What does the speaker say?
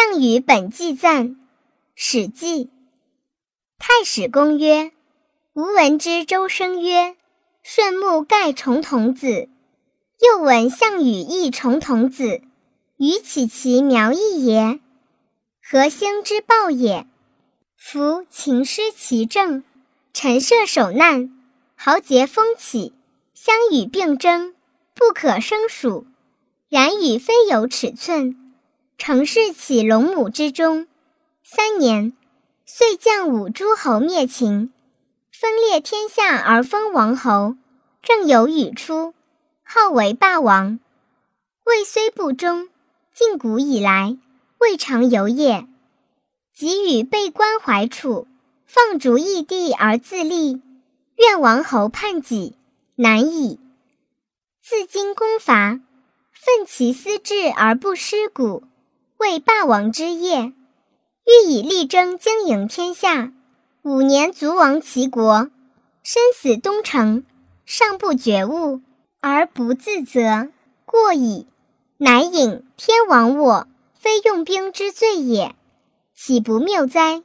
项羽本纪赞，《史记》。太史公曰：“吾闻之周生曰：‘顺木盖重瞳子。’又闻项羽亦重瞳子，与岂其苗裔也？何兴之报也？夫秦失其政，陈涉守难，豪杰风起，相与并争，不可胜数。然与非有尺寸。”成事起龙母之中，三年，遂降五诸侯灭秦，分裂天下而封王侯。正有语出，号为霸王。魏虽不忠，晋古以来未尝有也。及与被关怀楚，放逐异地而自立，愿王侯叛己，难矣。自今攻伐，奋其私志而不失古。为霸王之业，欲以力争经营天下。五年卒亡齐国，身死东城，尚不觉悟而不自责，过矣。乃引天亡我，非用兵之罪也，岂不谬哉？